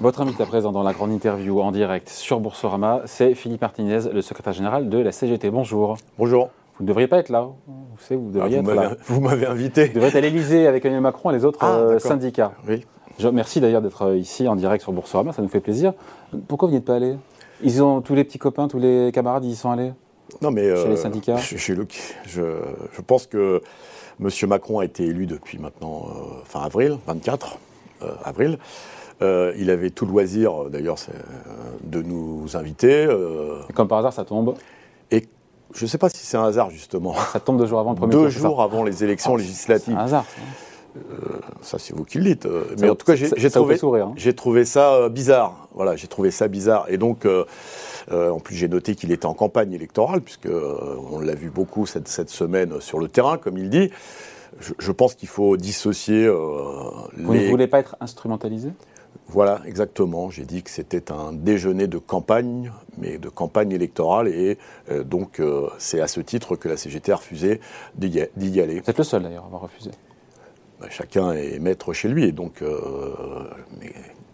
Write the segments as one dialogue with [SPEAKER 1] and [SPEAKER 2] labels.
[SPEAKER 1] Votre invité à présent dans la grande interview en direct sur Boursorama, c'est Philippe Martinez, le secrétaire général de la CGT. Bonjour.
[SPEAKER 2] Bonjour.
[SPEAKER 1] Vous ne devriez pas être là. Vous, savez, vous, devriez
[SPEAKER 2] ah,
[SPEAKER 1] être là.
[SPEAKER 2] vous m'avez invité.
[SPEAKER 1] Vous devriez être à l'Elysée avec Emmanuel Macron et les autres
[SPEAKER 2] ah,
[SPEAKER 1] euh, syndicats.
[SPEAKER 2] Oui.
[SPEAKER 1] Je, merci d'ailleurs d'être euh, ici en direct sur Boursorama, ça nous fait plaisir. Pourquoi vous n'y êtes pas allé? Ils ont tous les petits copains, tous les camarades, ils y sont allés?
[SPEAKER 2] Non mais
[SPEAKER 1] chez les syndicats?
[SPEAKER 2] Je, je, je, pense que M. Macron a été élu depuis maintenant euh, fin avril, 24 euh, avril. Euh, il avait tout le loisir, d'ailleurs, de nous inviter.
[SPEAKER 1] Et comme par hasard, ça tombe.
[SPEAKER 2] Et je ne sais pas si c'est un hasard, justement.
[SPEAKER 1] Ça tombe deux jours avant le premier
[SPEAKER 2] Deux
[SPEAKER 1] tour,
[SPEAKER 2] jours avant les élections
[SPEAKER 1] oh,
[SPEAKER 2] législatives.
[SPEAKER 1] C'est un hasard.
[SPEAKER 2] ça, c'est vous qui le dites. Mais en tout cas, j'ai trouvé,
[SPEAKER 1] hein.
[SPEAKER 2] trouvé, ça bizarre. Voilà, j'ai trouvé ça bizarre. Et donc, euh, en plus, j'ai noté qu'il était en campagne électorale, puisque euh, on l'a vu beaucoup cette, cette, semaine sur le terrain, comme il dit. Je, je pense qu'il faut dissocier. Euh,
[SPEAKER 1] vous
[SPEAKER 2] les...
[SPEAKER 1] ne voulez pas être instrumentalisé?
[SPEAKER 2] Voilà, exactement. J'ai dit que c'était un déjeuner de campagne, mais de campagne électorale, et euh, donc euh, c'est à ce titre que la CGT a refusé d'y aller.
[SPEAKER 1] Vous êtes le seul d'ailleurs à avoir refusé.
[SPEAKER 2] Bah, chacun est maître chez lui, et donc euh, mes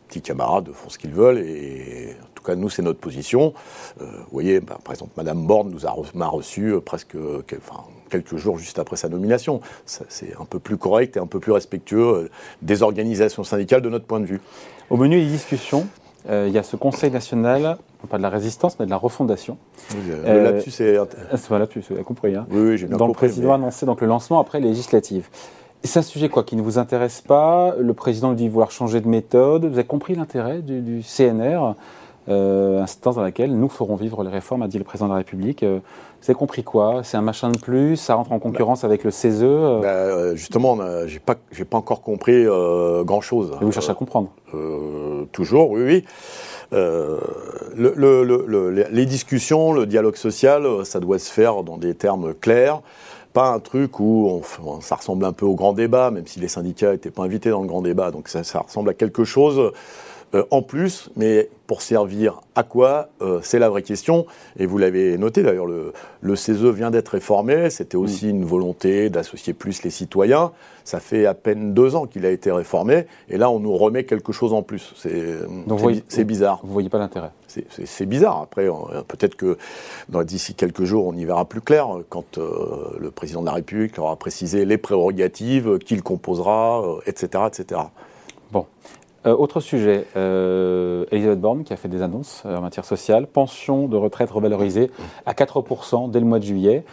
[SPEAKER 2] petits camarades font ce qu'ils veulent, et en tout cas nous c'est notre position. vous voyez, bah, par exemple, Madame Borne nous a m'a reçu presque, enfin, quelques jours juste après sa nomination. C'est un peu plus correct et un peu plus respectueux des organisations syndicales de notre point de vue.
[SPEAKER 1] Au menu des discussions, euh, il y a ce Conseil national, pas de la résistance, mais de la refondation.
[SPEAKER 2] Oui, le lapsus est.
[SPEAKER 1] C'est pas lapsus, vous avez compris. Hein.
[SPEAKER 2] Oui, oui j'ai bien
[SPEAKER 1] Donc
[SPEAKER 2] compris.
[SPEAKER 1] le président a annoncé donc, le lancement après les législatives. C'est un sujet quoi qui ne vous intéresse pas. Le président dit vouloir changer de méthode. Vous avez compris l'intérêt du, du, CNR, euh, instance dans laquelle nous ferons vivre les réformes, a dit le président de la République. Euh, vous avez compris quoi? C'est un machin de plus? Ça rentre en concurrence bah, avec le CESE euh...
[SPEAKER 2] bah, Justement, j'ai pas, j'ai pas encore compris euh, grand chose.
[SPEAKER 1] Et vous cherchez à comprendre?
[SPEAKER 2] euh, Toujours, oui, oui. Euh, le, le, le, les discussions, le dialogue social, ça doit se faire dans des termes clairs pas un truc où on, ça ressemble un peu au grand débat, même si les syndicats n'étaient pas invités dans le grand débat. Donc ça, ça ressemble à quelque chose euh, en plus, mais pour servir à quoi euh, C'est la vraie question. Et vous l'avez noté d'ailleurs, le, le, CESE vient d'être réformé. C'était aussi une volonté d'associer plus les citoyens. Ça fait à peine deux ans qu'il a été réformé. Et là, on nous remet quelque chose en plus. C'est bizarre.
[SPEAKER 1] Vous voyez pas l'intérêt
[SPEAKER 2] C'est bizarre. Après, peut-être que d'ici quelques jours, on y verra plus clair quand euh, le président de la République aura précisé les prérogatives, qui le composera, etc., etc.
[SPEAKER 1] Bon. Euh, autre sujet, euh, Elisabeth Borne qui a fait des annonces euh, en matière sociale, pension de retraite revalorisée à 4% dès le mois de juillet,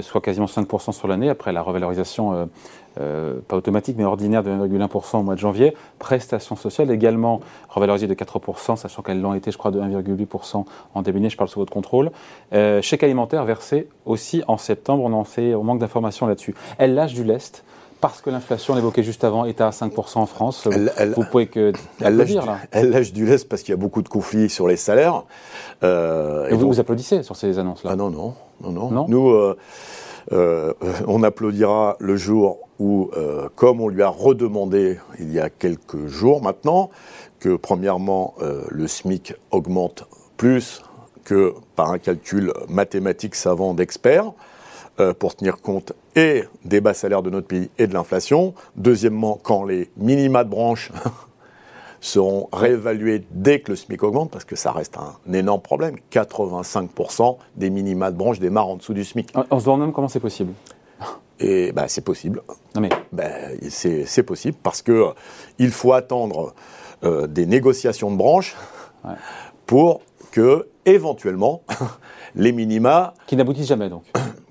[SPEAKER 1] soit quasiment 5% sur l'année, après la revalorisation pas automatique mais ordinaire de 1,1% au mois de janvier. Prestations sociales également revalorisées de 4%, sachant qu'elles l'ont été je crois de 1,8% en début je parle sous votre contrôle. chèque alimentaire versé aussi en septembre, on on manque d'informations là-dessus. Elle lâche du lest parce que l'inflation, on l'évoquait juste avant, est à 5% en France.
[SPEAKER 2] Elle, elle,
[SPEAKER 1] vous pouvez que
[SPEAKER 2] elle lâche,
[SPEAKER 1] là.
[SPEAKER 2] elle lâche du lest parce qu'il y a beaucoup de conflits sur les salaires.
[SPEAKER 1] Euh, et, et vous, donc... vous applaudissez sur ces annonces-là?
[SPEAKER 2] Ah non, non, non, non. non Nous, euh, euh, on applaudira le jour où, comme on lui a redemandé il y a quelques jours maintenant, que premièrement, le SMIC augmente plus que par un calcul mathématique savant d'experts, pour tenir compte et des bas salaires de notre pays et de l'inflation. Deuxièmement, quand les minima de branche seront réévalués dès que le SMIC augmente, parce que ça reste un énorme problème. 85% des minima de branche démarrent en dessous du SMIC.
[SPEAKER 1] On se demande même comment c'est possible.
[SPEAKER 2] Et ben, c'est possible.
[SPEAKER 1] Non mais...
[SPEAKER 2] ben, c'est possible parce que euh, il faut attendre euh, des négociations de branche
[SPEAKER 1] ouais.
[SPEAKER 2] pour que, éventuellement, les minima...
[SPEAKER 1] Qui n'aboutissent jamais, donc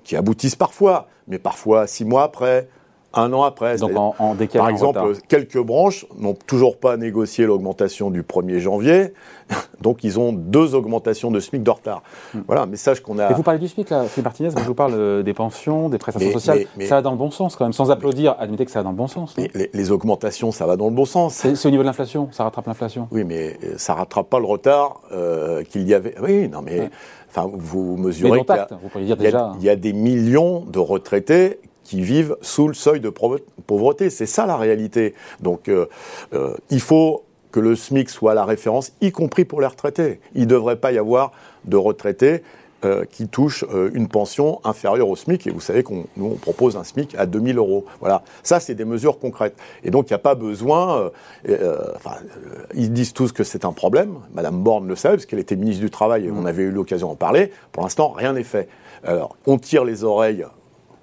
[SPEAKER 2] qui aboutissent parfois, mais parfois six mois après, un an après.
[SPEAKER 1] Donc en, en décalé
[SPEAKER 2] Par exemple,
[SPEAKER 1] en
[SPEAKER 2] quelques branches n'ont toujours pas négocié l'augmentation du 1er janvier, donc ils ont deux augmentations de SMIC de retard.
[SPEAKER 1] Hmm.
[SPEAKER 2] Voilà, message qu'on a.
[SPEAKER 1] Et vous parlez du SMIC là, Philippe Martinez, je vous parle euh, des pensions, des prestations
[SPEAKER 2] Mais-
[SPEAKER 1] sociales.
[SPEAKER 2] mais- mais-
[SPEAKER 1] ça va dans le bon sens quand même, sans applaudir, admettez que ça va dans le bon sens.
[SPEAKER 2] Mais les, les augmentations, ça va dans le bon sens.
[SPEAKER 1] C'est au niveau de l'inflation, ça rattrape l'inflation.
[SPEAKER 2] Oui, mais euh, ça rattrape pas le retard euh, qu'il y avait. Oui, non, mais
[SPEAKER 1] Ouais.
[SPEAKER 2] Enfin, vous mesurez qu'il y y, a,
[SPEAKER 1] déjà.
[SPEAKER 2] il y a des millions de retraités qui vivent sous le seuil de pauvre- pauvreté. C'est ça la réalité. Donc, euh, euh, il faut que le SMIC soit la référence, y compris pour les retraités. Il ne devrait pas y avoir de retraités euh, qui touchent euh, une pension inférieure au SMIC. Et vous savez qu'on nous, on propose un SMIC à 2000 euros. Voilà. Ça, c'est des mesures concrètes. Et donc, il n'y a pas besoin. enfin, ils disent tous que c'est un problème. Madame Borne le savait, parce qu'elle était ministre du Travail et on avait eu l'occasion d'en parler. Pour l'instant, rien n'est fait. Alors, on tire les oreilles.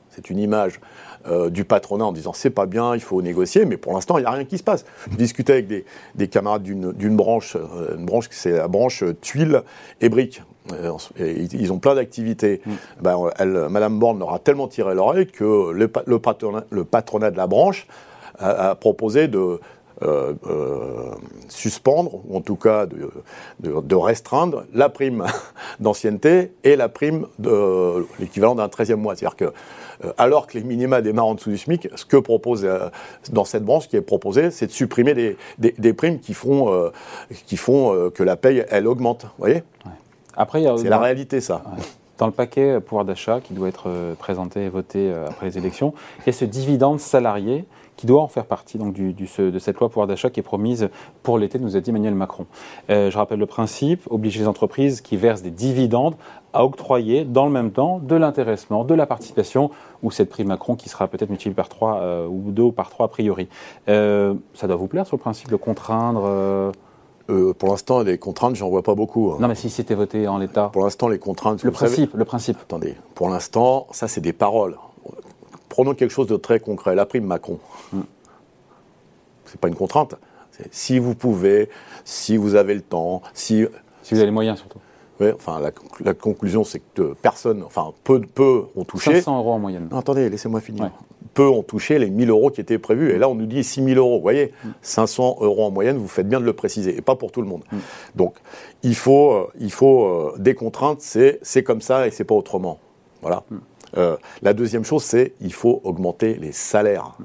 [SPEAKER 2] C'est une image euh, du patronat en disant c'est pas bien, il faut négocier, mais pour l'instant, il n'y a rien qui se passe. Je discutais avec des, camarades d'une branche, euh, une branche, c'est la branche tuiles et briques. Euh, ils ont plein d'activités. Mm. Ben, Madame Borne leur a tellement tiré l'oreille que le, patronat, le, patronat, de la branche a, proposé de, suspendre, ou en tout cas de, de restreindre la prime d'ancienneté et la prime de l'équivalent d'un 13e mois. C'est-à-dire que euh, alors que les minima démarrent en dessous du SMIC, ce que propose euh, dans cette branche, ce qui est proposé, c'est de supprimer des, primes qui font, euh, qui font que la paye, elle augmente. Vous voyez? C'est la réalité, ça.
[SPEAKER 1] Dans le paquet pouvoir d'achat qui doit être présenté et voté après les élections, il y a ce dividende salarié qui doit en faire partie donc, du, de cette loi pouvoir d'achat qui est promise pour l'été, nous a dit Emmanuel Macron. Euh, je rappelle le principe, obliger les entreprises qui versent des dividendes à octroyer dans le même temps de l'intéressement, de la participation, ou cette prime Macron qui sera peut-être multipliée par 3 euh, ou 2 ou par 3 a priori. Euh, ça doit vous plaire sur le principe de contraindre
[SPEAKER 2] pour l'instant, les contraintes, j'en vois pas beaucoup. Hein.
[SPEAKER 1] Non, mais si c'était voté en l'état.
[SPEAKER 2] Pour l'instant, les contraintes.
[SPEAKER 1] Le principe, le principe.
[SPEAKER 2] Attendez, pour l'instant, ça, c'est des paroles. Prenons quelque chose de très concret, la prime Macron. Hmm. Ce n'est pas une contrainte. Si vous pouvez, si vous avez le temps, si...
[SPEAKER 1] Si vous avez les moyens surtout.
[SPEAKER 2] Oui, enfin, la, conclusion, c'est que personne, enfin, peu, peu ont touché.
[SPEAKER 1] 500 euros en moyenne.
[SPEAKER 2] Non, attendez, laissez-moi finir. Peu ont touché les 1000 euros qui étaient prévus. Et là, on nous dit 6000 euros. Vous voyez, 500 hmm. euros en moyenne, vous faites bien de le préciser. Et pas pour tout le monde. Hmm. Donc, il faut, euh, il faut euh, des contraintes, c'est comme ça et c'est pas autrement. Voilà. Euh, la deuxième chose, c'est il faut augmenter les salaires.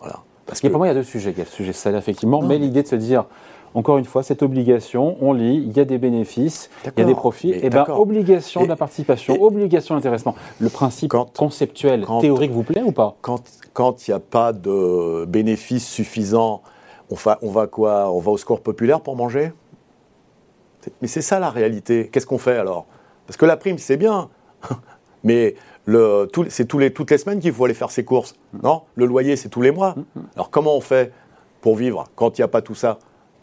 [SPEAKER 1] Voilà. Parce que pour moi, il y a deux sujets. Il y a le sujet salaire, effectivement, mais, l'idée de se dire, encore une fois, cette obligation, on lit, il y a des bénéfices, il y a des profits, et bien obligation de la participation, obligation d'intéressement. Le principe conceptuel, théorique vous plaît ou pas?
[SPEAKER 2] Quand il n'y a pas de bénéfices suffisants, on va, on va quoi? On va au score populaire pour manger? Mais c'est ça la réalité. Qu'est-ce qu'on fait alors? Parce que la prime, c'est bien. Mais c'est tous les, toutes les semaines qu'il faut aller faire ses courses. Non? Le loyer, c'est tous les mois. Alors comment on fait pour vivre quand il n'y a pas tout ça?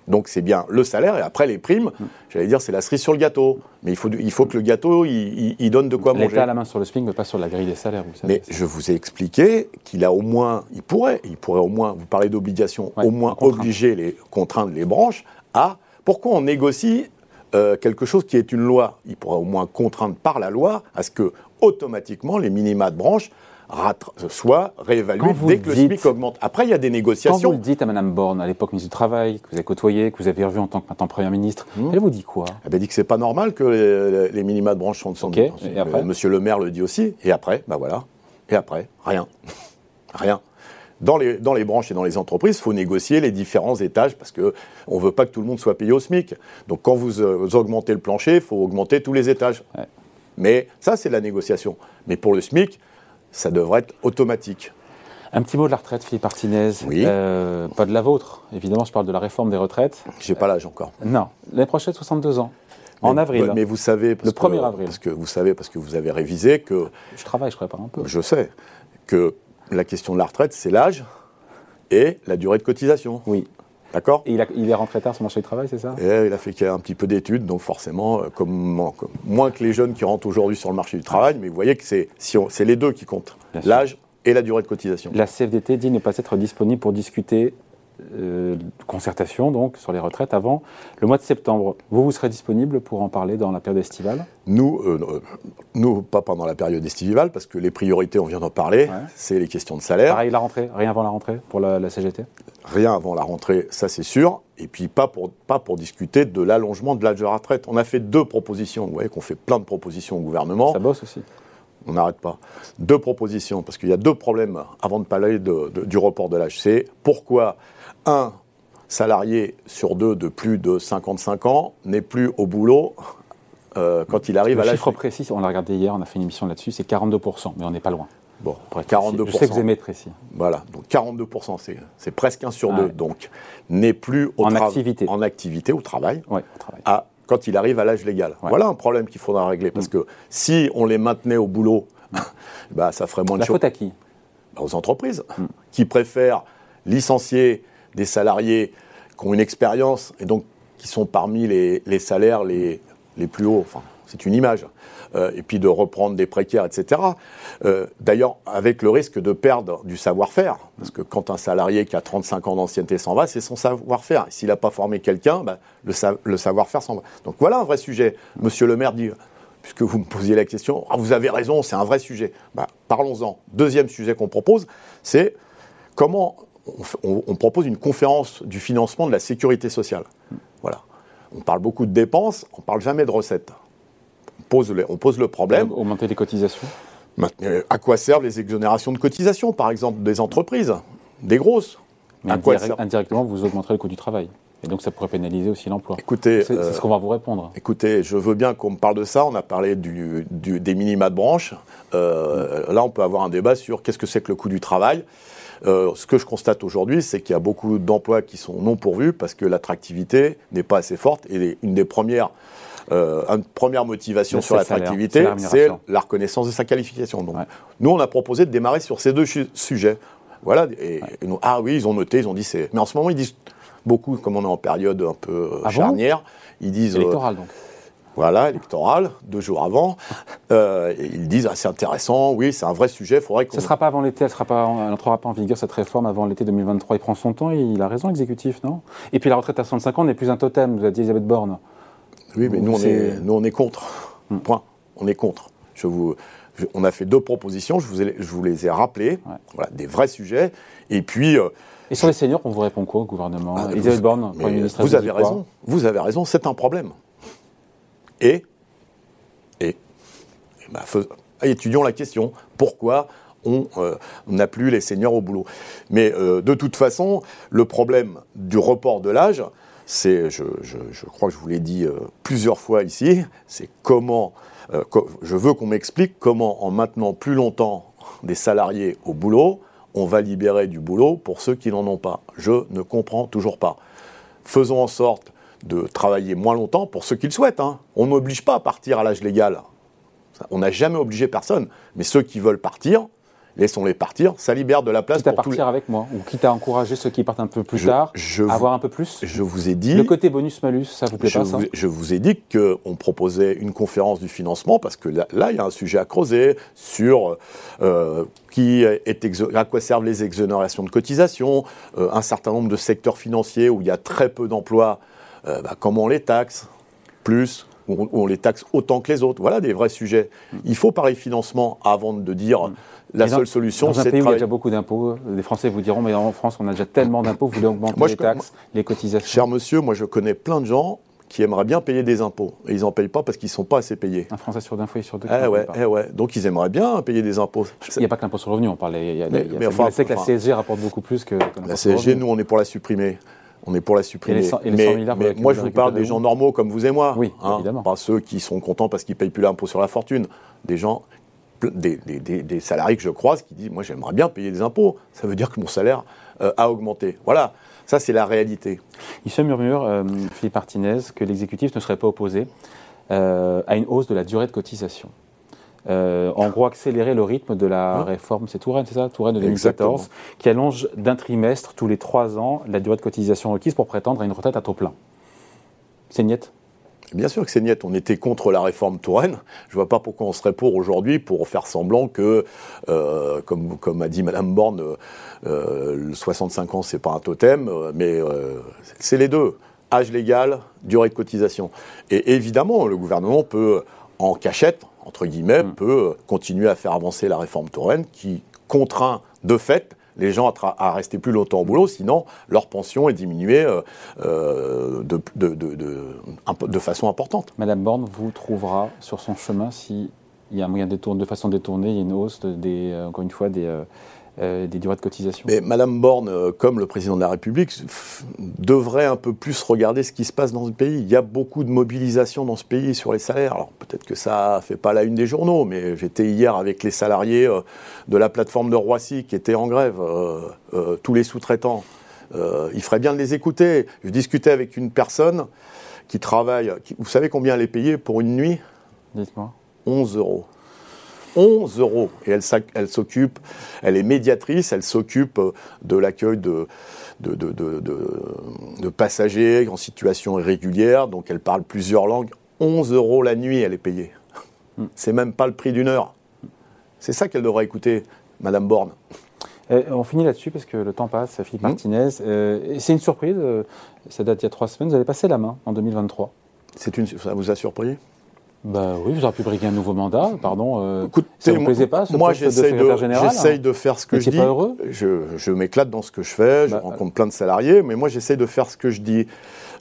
[SPEAKER 2] Donc c'est bien le salaire et après les primes, j'allais dire c'est la cerise sur le gâteau. Mais il faut, il faut que le gâteau, il, donne de quoi manger.
[SPEAKER 1] L'État a la main sur le SMIC, mais pas sur la grille des salaires. Vous
[SPEAKER 2] savez, mais je vous ai expliqué qu'il a au moins, il pourrait, il pourrait au moins, vous parlez d'obligation, au moins obliger les contraindre les branches à pourquoi on négocie euh, quelque chose qui est une loi? Il pourrait au moins contraindre par la loi à ce que automatiquement les minima de branche soient réévalués dès que le SMIC augmente. Après, il y a des négociations. Quand
[SPEAKER 1] vous le dites à Mme Borne, à l'époque ministre du Travail, que vous avez côtoyé, que vous avez revu en tant que maintenant Première ministre, hmm. elle vous dit quoi?
[SPEAKER 2] Elle dit que c'est pas normal que les, minima de branche sont de
[SPEAKER 1] okay. et après?
[SPEAKER 2] Monsieur le maire le dit aussi. Et après, ben voilà. Et après, rien. rien. Dans les, dans les, branches et dans les entreprises, il faut négocier les différents étages parce qu'on ne veut pas que tout le monde soit payé au SMIC. Donc quand vous, euh, augmentez le plancher, il faut augmenter tous les étages. Mais ça, c'est la négociation. Mais pour le SMIC, ça devrait être automatique.
[SPEAKER 1] Un petit mot de la retraite, Philippe Martinez.
[SPEAKER 2] Oui. Euh,
[SPEAKER 1] pas de la vôtre. Évidemment, je parle de la réforme des retraites.
[SPEAKER 2] J'ai pas l'âge encore.
[SPEAKER 1] Non. L'année prochaine, 62 ans. en avril.
[SPEAKER 2] Mais vous savez.
[SPEAKER 1] le 1er avril.
[SPEAKER 2] Parce que vous savez, parce que vous avez révisé que.
[SPEAKER 1] Je travaille, je prépare un peu.
[SPEAKER 2] Je sais. Que la question de la retraite, c'est l'âge et la durée de cotisation.
[SPEAKER 1] Oui.
[SPEAKER 2] D'accord.
[SPEAKER 1] Il, il, est rentré tard sur le marché du travail, c'est ça?
[SPEAKER 2] Et Il a fait un petit peu d'études, donc forcément, euh, comme, moins que les jeunes qui rentrent aujourd'hui sur le marché du travail, mais vous voyez que c'est si les deux qui comptent, l'âge et la durée de cotisation.
[SPEAKER 1] La CFDT dit ne pas être disponible pour discuter euh, concertation donc sur les retraites avant le mois de septembre. Vous, vous serez disponible pour en parler dans la période estivale?
[SPEAKER 2] Nous, euh, nous, pas pendant la période estivale, parce que les priorités, on vient d'en parler, c'est les questions de salaire.
[SPEAKER 1] Pareil, la rentrée, rien avant la rentrée pour la, CGT
[SPEAKER 2] Rien avant la rentrée, ça c'est sûr. Et puis pas pour, pas pour discuter de l'allongement de l'âge de retraite. On a fait deux propositions. Vous voyez qu'on fait plein de propositions au gouvernement.
[SPEAKER 1] Ça bosse aussi
[SPEAKER 2] on n'arrête pas. Deux propositions, parce qu'il y a deux problèmes avant de parler du report de l'âge. C'est pourquoi un salarié sur deux de plus de 55 ans n'est plus au boulot euh, quand il arrive
[SPEAKER 1] à
[SPEAKER 2] l'âge.
[SPEAKER 1] Le chiffre précis, on l'a regardé hier, on a fait une émission là-dessus, c'est 42%, mais on n'est pas loin.
[SPEAKER 2] Bon, après 42%.
[SPEAKER 1] Je sais que vous aimez être précis.
[SPEAKER 2] Voilà, donc 42%, c'est presque un sur deux. Donc, n'est plus
[SPEAKER 1] en, activité.
[SPEAKER 2] en activité, au travail,
[SPEAKER 1] ouais, au travail.
[SPEAKER 2] à quand il arrive à l'âge légal. Voilà un problème qu'il faudra régler. Parce que si on les maintenait au boulot, bah, ça ferait moins de
[SPEAKER 1] La
[SPEAKER 2] choses.
[SPEAKER 1] faute à qui?
[SPEAKER 2] Bah, aux entreprises qui préfèrent licencier des salariés qui ont une expérience et donc qui sont parmi les, les salaires les, les plus hauts. Enfin, c'est une image. Euh, et puis de reprendre des précaires, etc. Euh, D'ailleurs, avec le risque de perdre du savoir-faire, parce que quand un salarié qui a 35 ans d'ancienneté s'en va, c'est son savoir-faire. S'il n'a pas formé quelqu'un, bah, le, sa- le savoir-faire s'en va. Donc voilà un vrai sujet. Monsieur le maire dit, puisque vous me posiez la question, Ah, vous avez raison, c'est un vrai sujet. Bah, Parlons-en. Deuxième sujet qu'on propose, c'est comment on, propose une conférence du financement de la sécurité sociale. Voilà. On parle beaucoup de dépenses, on parle jamais de recettes. On pose le, on pose le problème.
[SPEAKER 1] Augmenter les cotisations
[SPEAKER 2] Maintenant, à quoi servent les exonérations de cotisations, par exemple, des entreprises, des grosses?
[SPEAKER 1] Mais
[SPEAKER 2] À quoi
[SPEAKER 1] indirectement, vous augmenterez le coût du travail. Et donc, ça pourrait pénaliser aussi l'emploi.
[SPEAKER 2] Écoutez,
[SPEAKER 1] C'est c'est
[SPEAKER 2] euh,
[SPEAKER 1] ce qu'on va vous répondre.
[SPEAKER 2] Écoutez, je veux bien qu'on me parle de ça. On a parlé du- du- des minima de branche. Euh, là, on peut avoir un débat sur qu'est-ce que c'est que le coût du travail. Euh, ce que je constate aujourd'hui, c'est qu'il y a beaucoup d'emplois qui sont non pourvus parce que l'attractivité n'est pas assez forte. Et une des premières, euh, une première motivation sur l'attractivité,
[SPEAKER 1] la
[SPEAKER 2] c'est la reconnaissance de sa qualification. Donc,
[SPEAKER 1] Ouais.
[SPEAKER 2] nous, on a proposé de démarrer sur ces deux sujets. Voilà. Et, et nous- ah oui, ils ont noté, ils ont dit c'est. Mais en ce moment, ils disent beaucoup, comme on est en période un peu euh,
[SPEAKER 1] Ah bon
[SPEAKER 2] charnière, ils disent. euh,
[SPEAKER 1] Électoral, donc.
[SPEAKER 2] voilà, électoral, deux jours avant. Euh, et ils disent, ah, c'est intéressant, oui, c'est un vrai sujet, il faudrait qu'on...
[SPEAKER 1] Ça ne sera pas avant l'été, elle n'entrera pas en vigueur cette réforme avant l'été 2023. Il prend son temps et il a raison, l'exécutif, non? Et puis la retraite à 65 ans n'est plus un totem, vous a dit Elisabeth Borne.
[SPEAKER 2] Oui, mais nous, on est, nous, on est contre. Point. On est contre. Je vous, je- on a fait deux propositions, je vous, ai- je vous les ai rappelées.
[SPEAKER 1] Ouais.
[SPEAKER 2] Voilà, des vrais sujets. Et puis... euh,
[SPEAKER 1] Et sur les seniors, on vous répond quoi au gouvernement
[SPEAKER 2] ah,
[SPEAKER 1] Elisabeth Borne, Premier ministre,
[SPEAKER 2] Vous avez raison, vous avez raison, c'est un problème. Et... Et... fais- étudions la question. Pourquoi on euh, n'a plus les seniors au boulot? Mais euh, de toute façon, le problème du report de l'âge, c'est, je, crois que je vous l'ai dit euh, plusieurs fois ici, c'est comment, euh, je veux qu'on m'explique comment en maintenant plus longtemps des salariés au boulot, on va libérer du boulot pour ceux qui n'en ont pas. Je ne comprends toujours pas. Faisons en sorte de travailler moins longtemps pour ceux qui le souhaitent. hein. On n'oblige pas à partir à l'âge légal. On n'a jamais obligé personne. Mais ceux qui veulent partir, laissons-les partir. Ça libère de la place
[SPEAKER 1] Quitte à
[SPEAKER 2] pour
[SPEAKER 1] partir
[SPEAKER 2] les...
[SPEAKER 1] avec moi, ou quitte à encourager ceux qui partent un peu plus
[SPEAKER 2] Je-
[SPEAKER 1] tard,
[SPEAKER 2] je
[SPEAKER 1] à avoir un peu plus.
[SPEAKER 2] Je vous ai dit...
[SPEAKER 1] Le côté bonus-malus, ça vous plaît
[SPEAKER 2] Je
[SPEAKER 1] pas, ça
[SPEAKER 2] je vous ai dit qu'on proposait une conférence du financement parce que là, là, il y a un sujet à creuser sur euh, qui est exo- à quoi servent les exonérations de cotisation, euh, un certain nombre de secteurs financiers où il y a très peu d'emplois, euh, bah, comment on les taxe? Plus ou on, les taxe autant que les autres. Voilà des vrais sujets. Il faut parler financement avant de dire la
[SPEAKER 1] Mais dans-
[SPEAKER 2] seule solution, c'est de
[SPEAKER 1] où il y a
[SPEAKER 2] travailler.
[SPEAKER 1] déjà beaucoup d'impôts, les Français vous diront, mais en France, on a déjà tellement d'impôts, vous voulez augmenter
[SPEAKER 2] Moi, je
[SPEAKER 1] les
[SPEAKER 2] co-
[SPEAKER 1] taxes, les cotisations.
[SPEAKER 2] Cher monsieur, moi je connais plein de gens qui aimeraient bien payer des impôts et ils n'en payent pas parce qu'ils ne sont pas assez payés.
[SPEAKER 1] Un Français sur d'un foyer sur deux.
[SPEAKER 2] Eh ouais, eh ouais. Donc ils aimeraient bien payer des impôts.
[SPEAKER 1] Il n'y a pas que l'impôt sur le revenu, on parlait. Il y a,
[SPEAKER 2] Mais-
[SPEAKER 1] il y a-
[SPEAKER 2] mais enfin,
[SPEAKER 1] savez que la
[SPEAKER 2] enfin-
[SPEAKER 1] CSG rapporte beaucoup plus que, que
[SPEAKER 2] La CSG, nous, on est pour la supprimer. On est pour la supprimer.
[SPEAKER 1] Et les cent- et les
[SPEAKER 2] mais
[SPEAKER 1] 100 milliards,
[SPEAKER 2] mais
[SPEAKER 1] voilà, que
[SPEAKER 2] moi, je vous parle des gens normaux comme vous et moi.
[SPEAKER 1] Oui,
[SPEAKER 2] hein,
[SPEAKER 1] évidemment.
[SPEAKER 2] Pas ceux qui sont contents parce qu'ils ne payent plus l'impôt sur la fortune. Des gens, ple- des, des- des- des salariés que je croise qui disent Moi, j'aimerais bien payer des impôts. Ça veut dire que mon salaire euh, a augmenté. Voilà. Ça, c'est la réalité.
[SPEAKER 1] Il se murmure, euh, Philippe Martinez, que l'exécutif ne serait pas opposé euh, à une hausse de la durée de cotisation. Euh, en gros, accélérer le rythme de la
[SPEAKER 2] Hein
[SPEAKER 1] réforme, c'est Touraine, c'est ça Touraine de 2014,
[SPEAKER 2] Exactement.
[SPEAKER 1] qui allonge d'un trimestre tous les trois ans la durée de cotisation requise pour prétendre à une retraite à taux plein. C'est niette?
[SPEAKER 2] Bien sûr que c'est niette. On était contre la réforme Touraine. Je vois pas pourquoi on serait pour aujourd'hui pour faire semblant que, euh, comme, comme a dit Madame Borne, euh, euh, le 65 ans c'est pas un totem, mais euh, c'est les deux. Âge légal, durée de cotisation. Et évidemment, le gouvernement peut, en cachette, entre guillemets, peut continuer à faire avancer la réforme Touraine qui contraint de fait les gens à, rester plus longtemps au boulot, sinon leur pension est diminuée euh, euh, de, façon importante.
[SPEAKER 1] Madame Borne vous trouvera sur son chemin s'il y a un moyen de, façon détournée, il y a une hausse de- des, euh, encore une fois, des, euh, des durées de cotisation.
[SPEAKER 2] Mais Madame Borne, euh, comme le président de la République, devrait un peu plus regarder ce qui se passe dans ce pays. Il y a beaucoup de mobilisation dans ce pays sur les salaires. Alors peut-être que ça fait pas la une des journaux, mais j'étais hier avec les salariés euh, de la plateforme de Roissy qui étaient en grève, euh, tous les sous-traitants. Il ferait bien de les écouter. Je discutais avec une personne qui travaille. vous savez combien elle est payée pour une nuit?
[SPEAKER 1] Dites-moi.
[SPEAKER 2] 11 euros. 11 euros. Et elle, elle s'occupe, elle est médiatrice, elle s'occupe de l'accueil de, de, de, passagers en situation irrégulière, donc elle parle plusieurs langues. 11 euros la nuit, elle est payée. Hmm. C'est même pas le prix d'une heure. C'est ça qu'elle devrait écouter, Madame Borne.
[SPEAKER 1] on finit là-dessus parce que le temps passe, Philippe hmm. Martinez. Euh, c'est une surprise, euh, ça date il y a trois semaines, vous avez passé la main en 2023.
[SPEAKER 2] Une, ça vous a surpris?
[SPEAKER 1] Bah oui, vous aurez pu briguer un nouveau mandat, pardon. Euh, ça ne vous plaisait pas, ce
[SPEAKER 2] moi, poste de secrétaire général J'essaye de faire ce que je dis.
[SPEAKER 1] pas heureux
[SPEAKER 2] Je, je m'éclate dans ce que je fais, je bah, rencontre plein de salariés, mais moi, j'essaye de faire ce que je dis.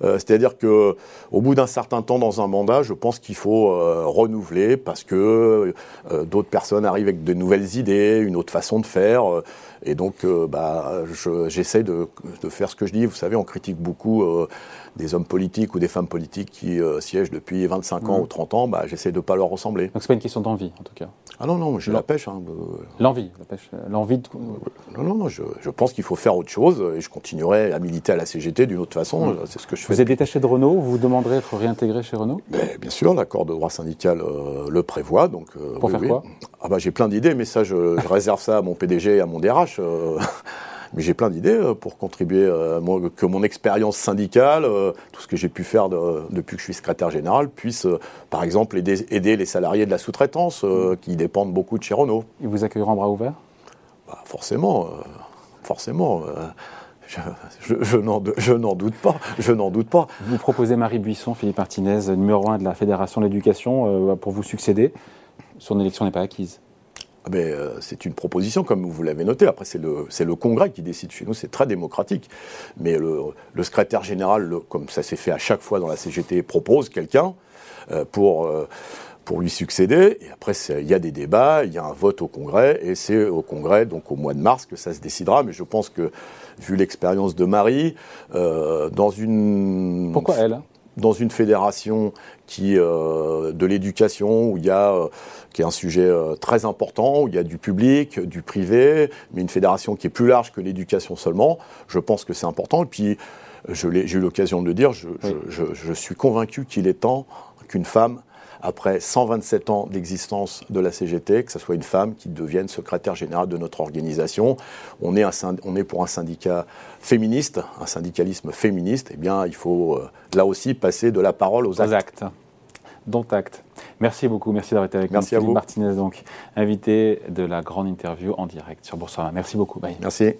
[SPEAKER 2] Euh, c'est-à-dire que au bout d'un certain temps dans un mandat, je pense qu'il faut euh, renouveler parce que d'autres personnes arrivent avec de nouvelles idées, une autre façon de faire. et donc, bah, j'essaie de, de, faire ce que je dis. Vous savez, on critique beaucoup des hommes politiques ou des femmes politiques qui euh, siègent depuis 25 ans mm. ou 30 ans, bah, j'essaie de ne pas leur ressembler.
[SPEAKER 1] Donc c'est pas une question d'envie, en tout cas
[SPEAKER 2] Ah non, non, j'ai la pêche. Hein,
[SPEAKER 1] l'envie, l'envie de...
[SPEAKER 2] Non, non, non, je, pense qu'il faut faire autre chose et je continuerai à militer à la CGT d'une autre façon, mm. c'est ce que je fais.
[SPEAKER 1] Vous êtes détaché de Renault, vous vous demanderez d'être réintégré chez Renault?
[SPEAKER 2] Bien sûr, l'accord de droit syndical euh, le prévoit. Donc,
[SPEAKER 1] euh, Pour faire quoi?
[SPEAKER 2] Ah bah, J'ai plein d'idées, mais ça, je, je réserve ça à mon PDG et à mon DRH. Mais j'ai plein d'idées euh, pour contribuer, euh, que mon expérience syndicale, euh, tout ce que j'ai pu faire depuis que je suis secrétaire général, puisse, par exemple, aider, les salariés de la sous-traitance qui dépendent beaucoup de chez Renault.
[SPEAKER 1] Ils vous accueilleront bras ouverts?
[SPEAKER 2] Bah, Forcément, forcément. Je, je, n'en doute pas. Je n'en doute pas.
[SPEAKER 1] Vous proposez Marie Buisson, Philippe Martinez, numéro 1 de la Fédération de l'éducation, pour vous succéder. Son élection n'est pas acquise.
[SPEAKER 2] Ah ben, euh, c'est une proposition, comme vous l'avez noté. Après, c'est le, Congrès qui décide chez nous, c'est très démocratique. Mais le, secrétaire général, comme ça s'est fait à chaque fois dans la CGT, propose quelqu'un euh, pour, euh, pour lui succéder. Et après, il y a des débats, il y a un vote au Congrès, et c'est au Congrès, donc au mois de mars, que ça se décidera. Mais je pense que, vu l'expérience de Marie, dans une...
[SPEAKER 1] Pourquoi elle
[SPEAKER 2] dans une fédération qui, euh, de l'éducation, où il y a, euh, qui est un sujet euh, très important, où il y a du public, du privé, mais une fédération qui est plus large que l'éducation seulement, je pense que c'est important. Et puis, j'ai eu l'occasion de le dire, je, je suis convaincu qu'il est temps qu'une femme après 127 ans d'existence de la CGT, que ce soit une femme qui devienne secrétaire générale de notre organisation. On est, on est pour un syndicat féministe, un syndicalisme féministe. Eh bien, il faut euh, là aussi passer de la parole aux actes.
[SPEAKER 1] actes. Dont acte. Merci beaucoup, merci d'avoir été avec merci nous. À vous. Martinez, donc, invité de la grande interview en direct sur Boursorama. Merci beaucoup.
[SPEAKER 2] Merci.